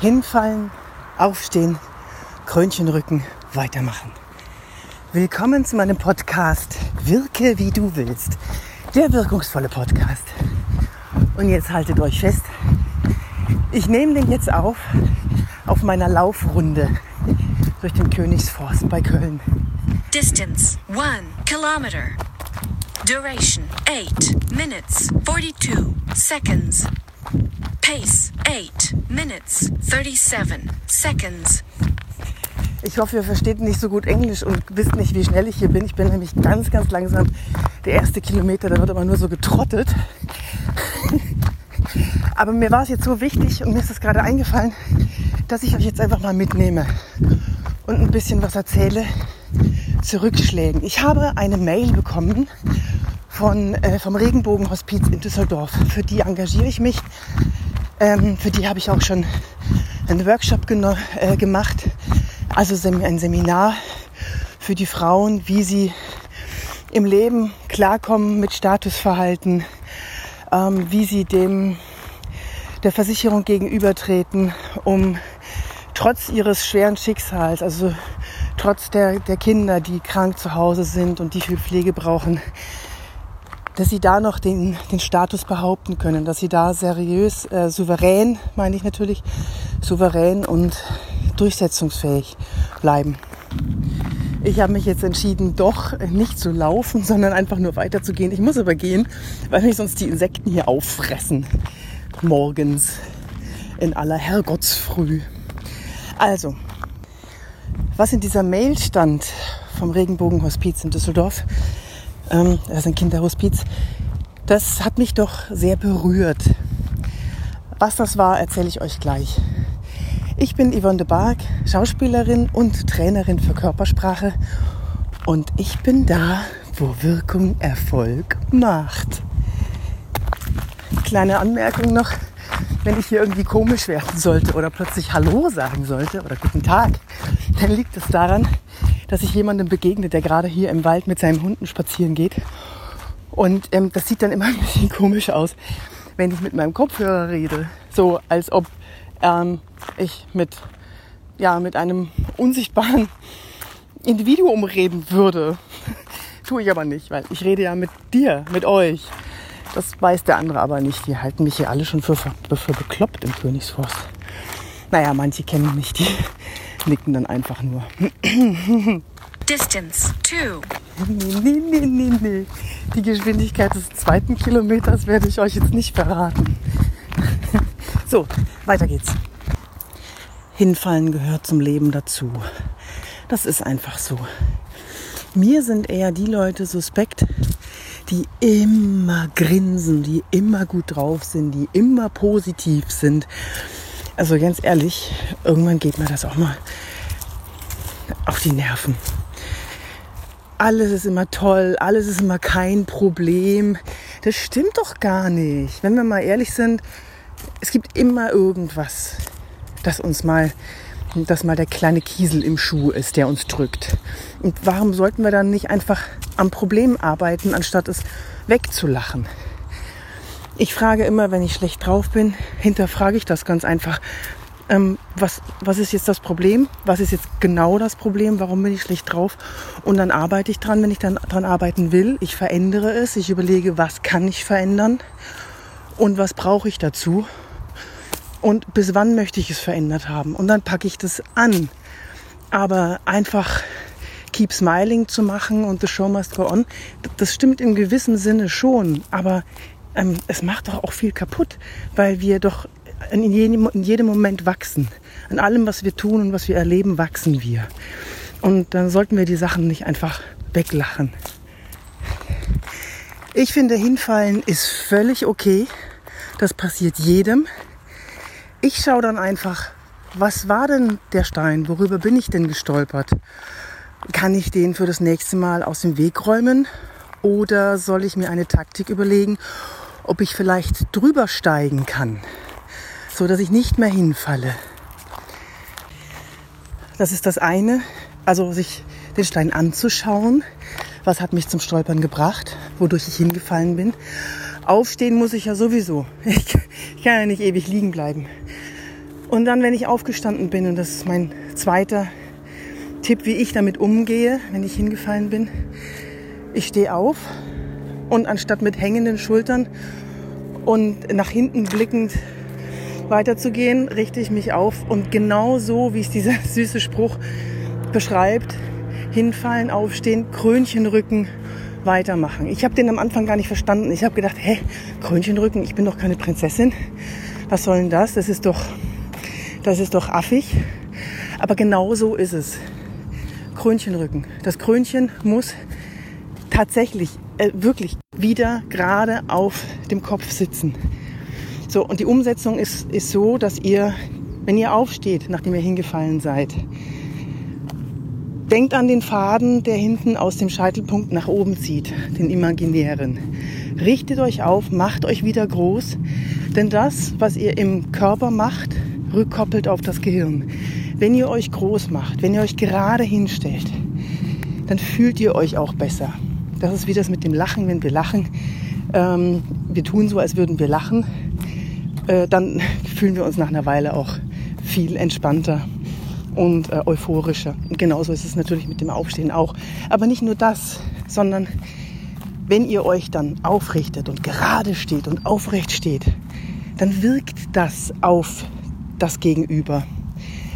Hinfallen, aufstehen, Krönchen rücken, weitermachen. Willkommen zu meinem Podcast Wirke wie du willst. Der wirkungsvolle Podcast. Und jetzt haltet euch fest. Ich nehme den jetzt auf auf meiner Laufrunde durch den Königsforst bei Köln. Distance 1 kilometer. Duration 8 minutes 42 seconds. Pace 8 minutes 37 seconds. Ich hoffe, ihr versteht nicht so gut Englisch und wisst nicht, wie schnell ich hier bin. Ich bin nämlich ganz, ganz langsam. Der erste Kilometer, da wird aber nur so getrottet. Aber mir war es jetzt so wichtig und mir ist es gerade eingefallen, dass ich euch jetzt einfach mal mitnehme und ein bisschen was erzähle zu Rückschlägen. Ich habe eine Mail bekommen von, äh, vom Regenbogenhospiz in Düsseldorf. Für die engagiere ich mich. Ähm, für die habe ich auch schon einen Workshop äh, gemacht, also sem ein Seminar für die Frauen, wie sie im Leben klarkommen mit Statusverhalten, ähm, wie sie dem der Versicherung gegenübertreten, um trotz ihres schweren Schicksals, also trotz der, der Kinder, die krank zu Hause sind und die viel Pflege brauchen, dass sie da noch den, den Status behaupten können, dass sie da seriös, äh, souverän, meine ich natürlich, souverän und durchsetzungsfähig bleiben. Ich habe mich jetzt entschieden, doch nicht zu laufen, sondern einfach nur weiterzugehen. Ich muss aber gehen, weil mich sonst die Insekten hier auffressen. Morgens in aller Herrgottsfrüh. Also, was in dieser Mail stand vom Regenbogenhospiz in Düsseldorf, ähm, das ist ein Kinderhospiz, das hat mich doch sehr berührt. Was das war, erzähle ich euch gleich. Ich bin Yvonne de Barg, Schauspielerin und Trainerin für Körpersprache und ich bin da, wo Wirkung Erfolg macht. Kleine Anmerkung noch, wenn ich hier irgendwie komisch werden sollte oder plötzlich Hallo sagen sollte oder Guten Tag, dann liegt es daran, dass ich jemandem begegne, der gerade hier im Wald mit seinen Hunden spazieren geht. Und ähm, das sieht dann immer ein bisschen komisch aus, wenn ich mit meinem Kopfhörer rede. So als ob ähm, ich mit, ja, mit einem unsichtbaren Individuum reden würde. Tue ich aber nicht, weil ich rede ja mit dir, mit euch. Das weiß der andere aber nicht. Die halten mich hier alle schon für, für, bekloppt im Königsforst. Naja, manche kennen mich, die nicken dann einfach nur. Distance 2. Nee, nee, nee, nee, nee. Die Geschwindigkeit des zweiten Kilometers werde ich euch jetzt nicht verraten. So, weiter geht's. Hinfallen gehört zum Leben dazu. Das ist einfach so. Mir sind eher die Leute suspekt, die immer grinsen, die immer gut drauf sind, die immer positiv sind. Also ganz ehrlich, irgendwann geht mir das auch mal auf die Nerven. Alles ist immer toll, alles ist immer kein Problem. Das stimmt doch gar nicht. Wenn wir mal ehrlich sind, es gibt immer irgendwas, das uns mal, dass mal der kleine Kiesel im Schuh ist, der uns drückt. Und warum sollten wir dann nicht einfach am Problem arbeiten, anstatt es wegzulachen? Ich frage immer, wenn ich schlecht drauf bin, hinterfrage ich das ganz einfach ähm, was, was ist jetzt das Problem? Was ist jetzt genau das Problem? Warum bin ich schlecht drauf? Und dann arbeite ich dran, wenn ich dann dran arbeiten will. Ich verändere es. Ich überlege, was kann ich verändern? Und was brauche ich dazu? Und bis wann möchte ich es verändert haben? Und dann packe ich das an. Aber einfach keep smiling zu machen und the show must go on, das stimmt im gewissen Sinne schon. Aber ähm, es macht doch auch viel kaputt, weil wir doch in jedem, in jedem Moment wachsen. An allem, was wir tun und was wir erleben, wachsen wir. Und dann sollten wir die Sachen nicht einfach weglachen. Ich finde, hinfallen ist völlig okay. Das passiert jedem. Ich schaue dann einfach, was war denn der Stein? Worüber bin ich denn gestolpert? Kann ich den für das nächste Mal aus dem Weg räumen? Oder soll ich mir eine Taktik überlegen, ob ich vielleicht drüber steigen kann? so dass ich nicht mehr hinfalle. Das ist das eine, also sich den Stein anzuschauen. Was hat mich zum Stolpern gebracht, wodurch ich hingefallen bin. Aufstehen muss ich ja sowieso. Ich, kann ja nicht ewig liegen bleiben. Und dann, wenn ich aufgestanden bin, und das ist mein zweiter Tipp, wie ich damit umgehe, wenn ich hingefallen bin, ich stehe auf und anstatt mit hängenden Schultern und nach hinten blickend weiterzugehen, richte ich mich auf und genau so, wie es dieser süße Spruch beschreibt, hinfallen, aufstehen, Krönchenrücken, weitermachen. Ich habe den am Anfang gar nicht verstanden. Ich habe gedacht, hä, Krönchenrücken, ich bin doch keine Prinzessin. Was soll denn das? Das ist doch, das ist doch affig. Aber genau so ist es. Krönchenrücken. Das Krönchen muss tatsächlich, äh, wirklich wieder gerade auf dem Kopf sitzen. So, und die Umsetzung ist, ist so, dass ihr, wenn ihr aufsteht, nachdem ihr hingefallen seid, denkt an den Faden, der hinten aus dem Scheitelpunkt nach oben zieht, den imaginären. Richtet euch auf, macht euch wieder groß, denn das, was ihr im Körper macht, rückkoppelt auf das Gehirn. Wenn ihr euch groß macht, wenn ihr euch gerade hinstellt, dann fühlt ihr euch auch besser. Das ist wie das mit dem Lachen, wenn wir lachen. Ähm, wir tun so, als würden wir lachen. Äh, dann fühlen wir uns nach einer Weile auch viel entspannter und äh, euphorischer. Und genauso ist es natürlich mit dem Aufstehen auch. Aber nicht nur das, sondern wenn ihr euch dann aufrichtet und gerade steht und aufrecht steht, dann wirkt das auf das Gegenüber.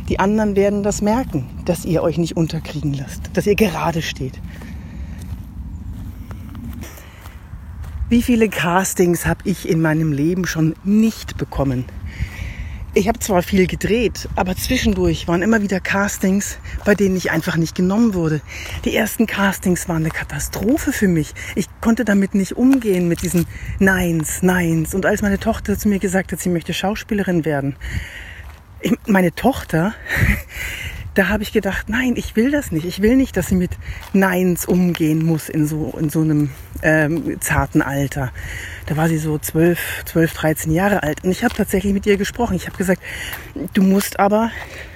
Die anderen werden das merken, dass ihr euch nicht unterkriegen lasst, dass ihr gerade steht. Wie viele Castings habe ich in meinem Leben schon nicht bekommen? Ich habe zwar viel gedreht, aber zwischendurch waren immer wieder Castings, bei denen ich einfach nicht genommen wurde. Die ersten Castings waren eine Katastrophe für mich. Ich konnte damit nicht umgehen mit diesen Neins, Neins. Und als meine Tochter zu mir gesagt hat, sie möchte Schauspielerin werden, ich, meine Tochter, da habe ich gedacht, nein, ich will das nicht. Ich will nicht, dass sie mit Neins umgehen muss in so, in so einem ähm, zarten Alter. Da war sie so 12, 12, 13 Jahre alt. Und ich habe tatsächlich mit ihr gesprochen. Ich habe gesagt, du musst aber,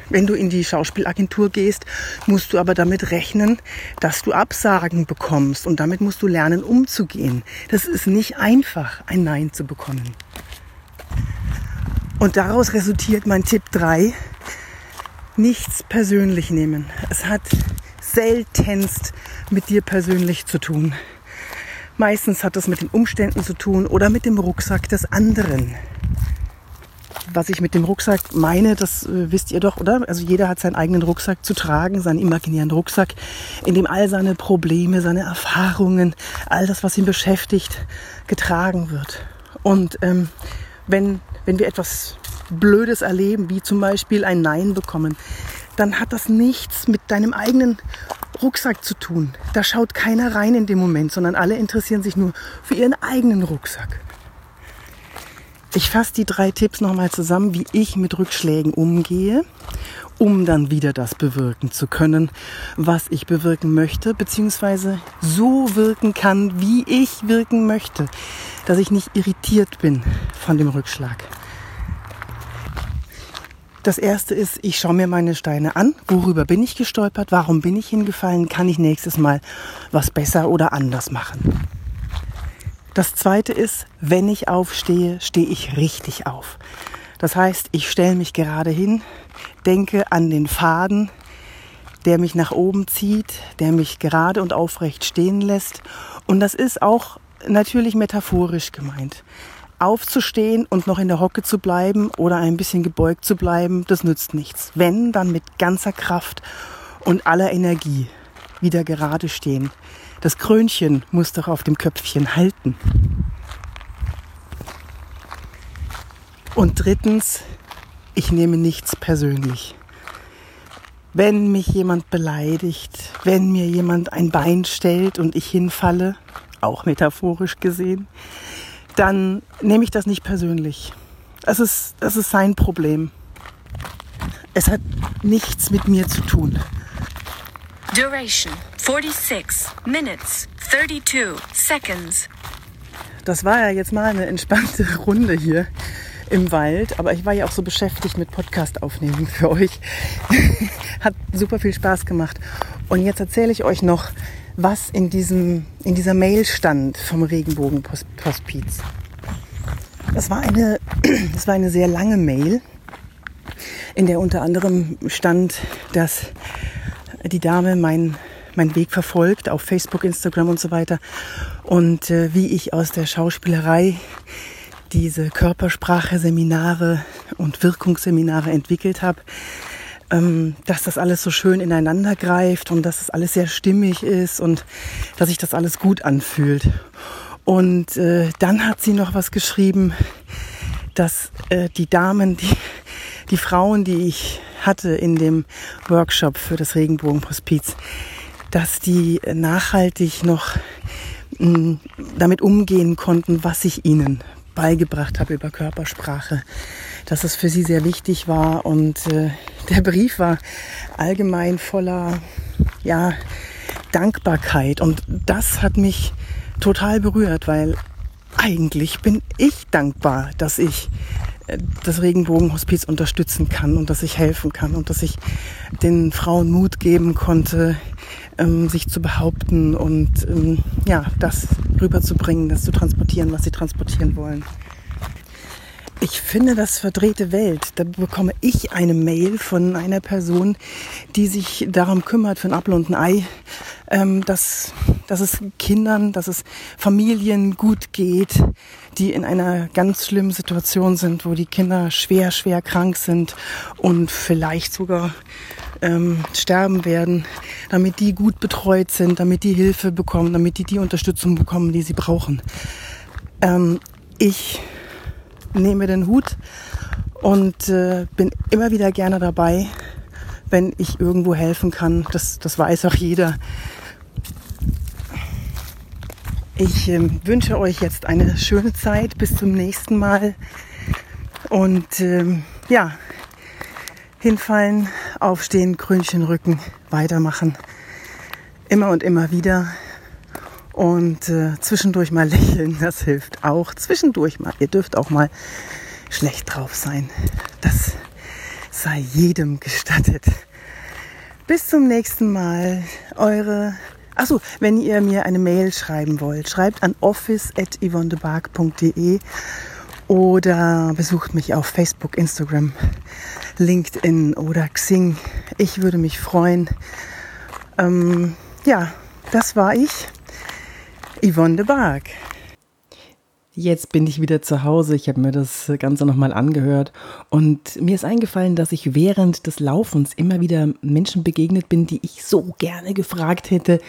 wenn du in die Schauspielagentur gehst, musst du aber damit rechnen, dass du Absagen bekommst. Und damit musst du lernen, umzugehen. Das ist nicht einfach, ein Nein zu bekommen. Und daraus resultiert mein Tipp 3, nichts persönlich nehmen. Es hat seltenst mit dir persönlich zu tun. Meistens hat es mit den Umständen zu tun oder mit dem Rucksack des anderen. Was ich mit dem Rucksack meine, das äh, wisst ihr doch, oder? Also jeder hat seinen eigenen Rucksack zu tragen, seinen imaginären Rucksack, in dem all seine Probleme, seine Erfahrungen, all das, was ihn beschäftigt, getragen wird. Und ähm, wenn, wenn wir etwas Blödes erleben, wie zum Beispiel ein Nein bekommen, dann hat das nichts mit deinem eigenen Rucksack zu tun. Da schaut keiner rein in dem Moment, sondern alle interessieren sich nur für ihren eigenen Rucksack. Ich fasse die drei Tipps nochmal zusammen, wie ich mit Rückschlägen umgehe, um dann wieder das bewirken zu können, was ich bewirken möchte, beziehungsweise so wirken kann, wie ich wirken möchte, dass ich nicht irritiert bin von dem Rückschlag. Das erste ist, ich schaue mir meine Steine an. Worüber bin ich gestolpert? Warum bin ich hingefallen? Kann ich nächstes Mal was besser oder anders machen? Das zweite ist, wenn ich aufstehe, stehe ich richtig auf. Das heißt, ich stelle mich gerade hin, denke an den Faden, der mich nach oben zieht, der mich gerade und aufrecht stehen lässt. Und das ist auch natürlich metaphorisch gemeint aufzustehen und noch in der Hocke zu bleiben oder ein bisschen gebeugt zu bleiben, das nützt nichts. Wenn, dann mit ganzer Kraft und aller Energie wieder gerade stehen. Das Krönchen muss doch auf dem Köpfchen halten. Und drittens, ich nehme nichts persönlich. Wenn mich jemand beleidigt, wenn mir jemand ein Bein stellt und ich hinfalle, auch metaphorisch gesehen, dann nehme ich das nicht persönlich. Es ist, das ist sein Problem. Es hat nichts mit mir zu tun. Duration 46 minutes 32 seconds. Das war ja jetzt mal eine entspannte Runde hier im Wald, aber ich war ja auch so beschäftigt mit Podcast aufnehmen für euch. Hat super viel Spaß gemacht. Und jetzt erzähle ich euch noch, was in, diesem, in dieser Mail stand vom Regenbogen-Hospiz. Das war, eine, das war eine sehr lange Mail. in der unter anderem stand, dass die Dame mein meinen Weg verfolgt auf Facebook, Instagram und so weiter. Und äh, wie ich aus der Schauspielerei diese Körpersprache-Seminare und Wirkungsseminare entwickelt habe, ähm, dass das alles so schön ineinander greift und dass das alles sehr stimmig ist und dass sich das alles gut anfühlt. Und äh, dann hat sie noch was geschrieben, dass äh, die Damen, die, die Frauen, die ich hatte in dem Workshop für das Regenbogenhospiz, dass die nachhaltig noch mm, damit umgehen konnten, was ich ihnen beigebracht habe über Körpersprache, dass es für sie sehr wichtig war und äh, der Brief war allgemein voller ja, Dankbarkeit. Und das hat mich total berührt, weil eigentlich bin ich dankbar, dass ich das Regenbogenhospiz unterstützen kann und dass ich helfen kann und dass ich den Frauen Mut geben konnte, ähm, sich zu behaupten und ähm, ja, das rüberzubringen, das zu transportieren, was sie transportieren wollen. Ich finde das verdrehte Welt. Da bekomme ich eine Mail von einer Person, die sich darum kümmert, für ein Apfel und ein Ei, ähm, dass, dass es Kindern, dass es Familien gut geht, die in einer ganz schlimmen Situation sind, wo die Kinder schwer, schwer krank sind und vielleicht sogar ähm, sterben werden, damit die gut betreut sind, damit die Hilfe bekommen, damit die die Unterstützung bekommen, die sie brauchen. Ähm, ich nehme den Hut und äh, bin immer wieder gerne dabei, wenn ich irgendwo helfen kann. Das, das weiß auch jeder. Ich äh, wünsche euch jetzt eine schöne Zeit. Bis zum nächsten Mal. Und äh, ja, hinfallen, aufstehen, Krönchen rücken, weitermachen. Immer und immer wieder. Und äh, zwischendurch mal lächeln, das hilft auch. Zwischendurch mal, ihr dürft auch mal schlecht drauf sein. Das sei jedem gestattet. Bis zum nächsten Mal. Eure. Achso, wenn ihr mir eine Mail schreiben wollt, schreibt an office.yvonnebark.de oder besucht mich auf Facebook, Instagram, LinkedIn oder Xing. Ich würde mich freuen. Ähm, ja, das war ich, Yvonne de Barg. Jetzt bin ich wieder zu Hause. Ich habe mir das Ganze nochmal angehört und mir ist eingefallen, dass ich während des Laufens immer wieder Menschen begegnet bin, die ich so gerne gefragt hätte,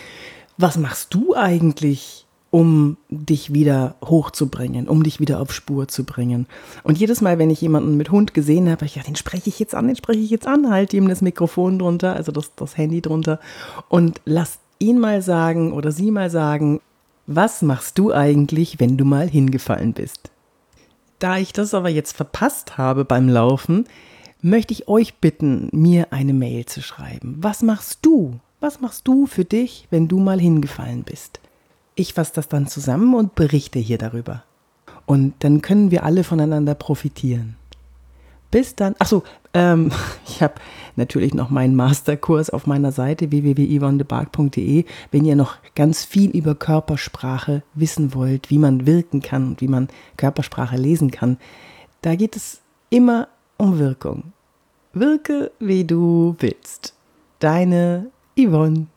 was machst du eigentlich? um dich wieder hochzubringen, um dich wieder auf Spur zu bringen. Und jedes Mal, wenn ich jemanden mit Hund gesehen habe, ich ja, den spreche ich jetzt an, den spreche ich jetzt an, halte ihm das Mikrofon drunter, also das, das Handy drunter und lass ihn mal sagen oder sie mal sagen, was machst du eigentlich, wenn du mal hingefallen bist? Da ich das aber jetzt verpasst habe beim Laufen, möchte ich euch bitten, mir eine Mail zu schreiben. Was machst du? Was machst du für dich, wenn du mal hingefallen bist? Ich fasse das dann zusammen und berichte hier darüber. Und dann können wir alle voneinander profitieren. Bis dann. Achso, ähm, ich habe natürlich noch meinen Masterkurs auf meiner Seite www.yvonnebark.de. Wenn ihr noch ganz viel über Körpersprache wissen wollt, wie man wirken kann und wie man Körpersprache lesen kann, da geht es immer um Wirkung. Wirke, wie du willst. Deine Yvonne.